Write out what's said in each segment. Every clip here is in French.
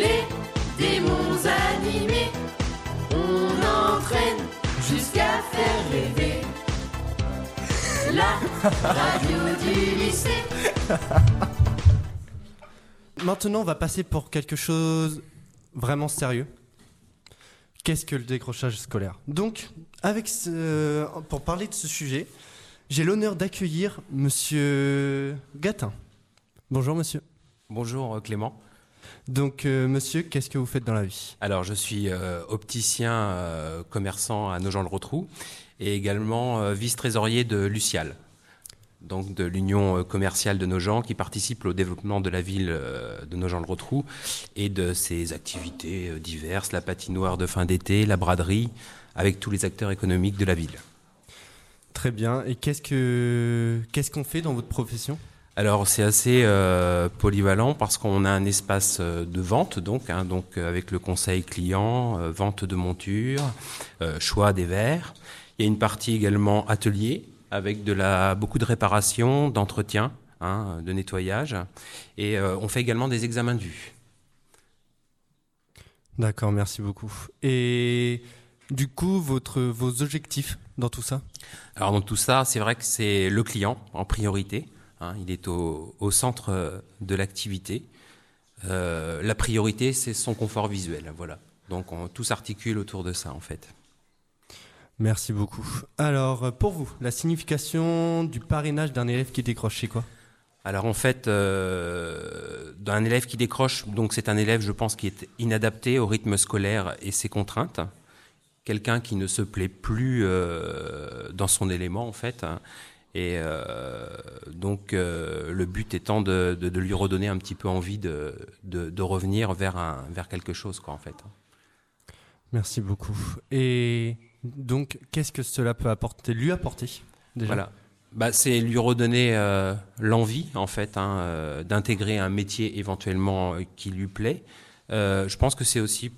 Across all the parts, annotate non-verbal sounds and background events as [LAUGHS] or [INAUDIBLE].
les démons animés. On entraîne jusqu'à faire rêver. La radio du lycée. [LAUGHS] Maintenant, on va passer pour quelque chose vraiment sérieux. Qu'est-ce que le décrochage scolaire? Donc, avec ce- pour parler de ce sujet, j'ai l'honneur d'accueillir Monsieur Gatin. Bonjour, Monsieur. Bonjour euh, Clément. Donc, euh, Monsieur, qu'est-ce que vous faites dans la vie? Alors je suis euh, opticien euh, commerçant à Nogent-le-Rotrou et également vice-trésorier de Lucial, donc de l'Union commerciale de Nogent qui participe au développement de la ville de Nogent-le-Rotrou et de ses activités diverses, la patinoire de fin d'été, la braderie, avec tous les acteurs économiques de la ville. Très bien. Et qu'est-ce que qu'est-ce qu'on fait dans votre profession? Alors c'est assez euh, polyvalent parce qu'on a un espace euh, de vente donc, hein, donc euh, avec le conseil client, euh, vente de monture, euh, choix des verres. Il y a une partie également atelier avec de la beaucoup de réparation, d'entretien, hein, de nettoyage et on fait également des examens de vue. D'accord, merci beaucoup. Et du coup, votre vos objectifs dans tout ça? Alors dans tout ça, c'est vrai que c'est le client en priorité. Hein, il est au, au centre euh, de l'activité. Euh, la priorité, c'est son confort visuel. Voilà. Donc on, tout s'articule autour de ça en fait. Merci beaucoup. Alors, euh, pour vous, la signification du parrainage d'un élève qui décroche, c'est quoi? Alors en fait, euh, d'un élève qui décroche, donc c'est un élève, je pense, qui est inadapté au rythme scolaire et ses contraintes. Quelqu'un qui ne se plaît plus euh, dans son élément, en fait. hein. Et euh, donc euh, le but étant de, de- de lui redonner un petit peu envie de, de, revenir vers, un, vers quelque chose, quoi, en fait. Merci beaucoup. Et donc, qu'est-ce que cela peut apporter, lui apporter déjà? Voilà. Bah, c'est lui redonner euh, l'envie, en fait, hein, d'intégrer un métier éventuellement qui lui plaît. Je pense que c'est aussi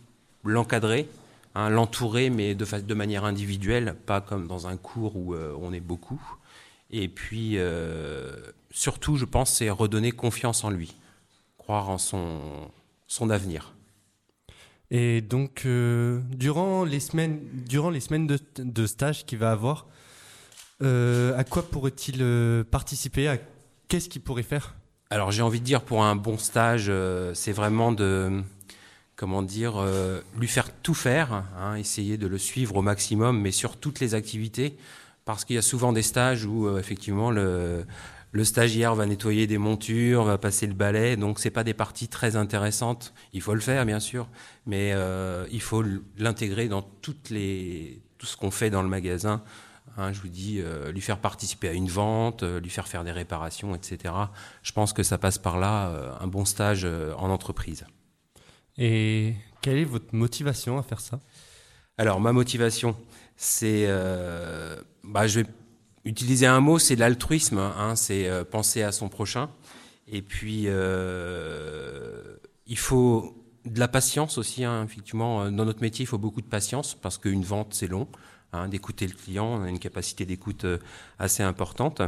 l'encadrer, hein, l'entourer, mais de, de manière individuelle, pas comme dans un cours où on est beaucoup. Et puis, euh, surtout, je pense, c'est redonner confiance en lui, croire en son, son avenir. Et donc, euh, durant les semaines, durant les semaines de, de stage qu'il va avoir, euh, à quoi pourrait-il participer? À Qu'est-ce qu'il pourrait faire? Alors j'ai envie de dire pour un bon stage, c'est vraiment de comment dire euh, lui faire tout faire, hein, essayer de le suivre au maximum, mais sur toutes les activités, parce qu'il y a souvent des stages où euh, effectivement le le stagiaire va nettoyer des montures, va passer le balai, donc c'est pas des parties très intéressantes. Il faut le faire bien sûr, mais euh, il faut l'intégrer dans toutes les tout ce qu'on fait dans le magasin. Hein, je vous dis, euh, lui faire participer à une vente, lui faire faire des réparations, etc. Je pense que ça passe par là, un bon stage en entreprise. Et quelle est votre motivation à faire ça? Alors, ma motivation, c'est. euh, bah, je vais utiliser un mot, c'est l'altruisme. Hein, c'est euh, penser à son prochain. Et puis, euh, il faut de la patience aussi. Hein, effectivement, dans notre métier, il faut beaucoup de patience parce qu'une vente, c'est long. Hein, d'écouter le client, on a une capacité d'écoute euh, assez importante.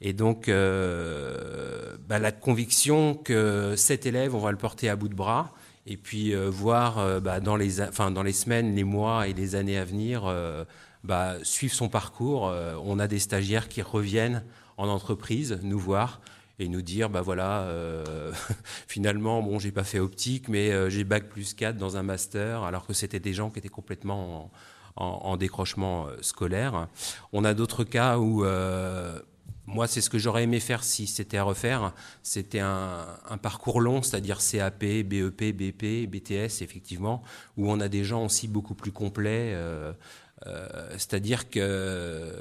Et donc, euh, bah, la conviction que cet élève, on va le porter à bout de bras et puis euh, voir euh, bah, dans, les, semaines, les mois et les années à venir, euh, bah, suivre son parcours. On a des stagiaires qui reviennent en entreprise nous voir et nous dire bah voilà [LAUGHS] finalement bon j'ai pas fait optique mais j'ai bac plus 4 dans un master alors que c'était des gens qui étaient complètement en, en- en décrochement scolaire on a d'autres cas où moi, c'est ce que j'aurais aimé faire si c'était à refaire. C'était un, parcours long, c'est-à-dire CAP, BEP, BP, BTS, effectivement, où on a des gens aussi beaucoup plus complets. euh, euh, c'est-à-dire que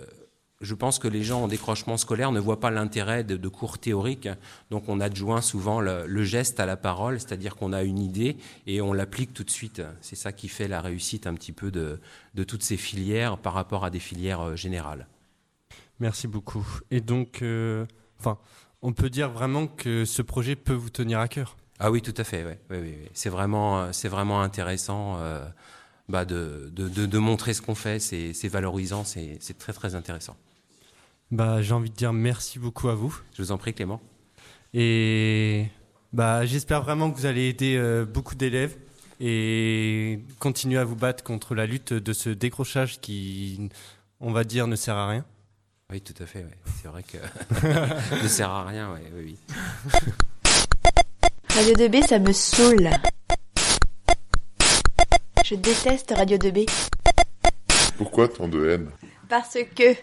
je pense que les gens en décrochement scolaire ne voient pas l'intérêt de, cours théoriques. Donc, on adjoint souvent le, geste à la parole, c'est-à-dire qu'on a une idée et on l'applique tout de suite. C'est ça qui fait la réussite un petit peu de, de toutes ces filières par rapport à des filières euh, générales. Merci beaucoup. Et donc, euh, enfin, on peut dire vraiment que ce projet peut vous tenir à cœur. Ah oui, tout à fait. Ouais. Oui, oui, oui. C'est vraiment, euh, c'est vraiment intéressant euh, bah, de, de, de, de montrer ce qu'on fait. C'est c'est valorisant, c'est c'est très très intéressant. Bah, j'ai envie de dire merci beaucoup à vous. Je vous en prie, Clément. Et Bah, j'espère vraiment que vous allez aider euh, beaucoup d'élèves et continuer à vous battre contre la lutte de ce décrochage qui, on va dire, ne sert à rien. Oui, tout à fait. ouais. C'est vrai que [LAUGHS] ne sert à rien. ouais, oui, oui. [LAUGHS] Radio 2B, ça me saoule. Je déteste Radio 2B. Pourquoi tant de haine? Parce que